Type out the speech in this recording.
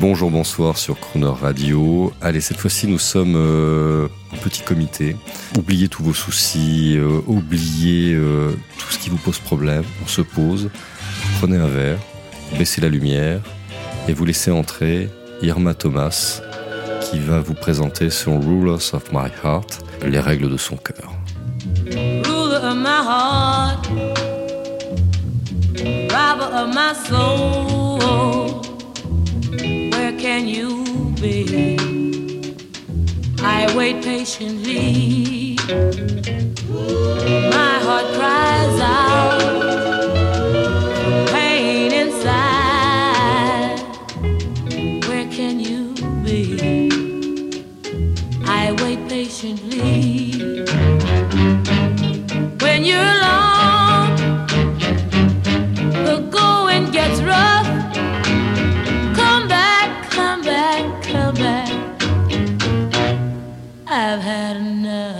Bonjour, bonsoir sur Crooner Radio. Allez, cette fois-ci, nous sommes euh, un petit comité. Oubliez tous vos soucis, euh, oubliez euh, tout ce qui vous pose problème. On se pose, prenez un verre, baissez la lumière et vous laissez entrer Irma Thomas qui va vous présenter son Rulers of My Heart, les règles de son cœur. Can you be? I wait patiently. My heart cries out, pain inside. Where can you be? I wait patiently I've had enough.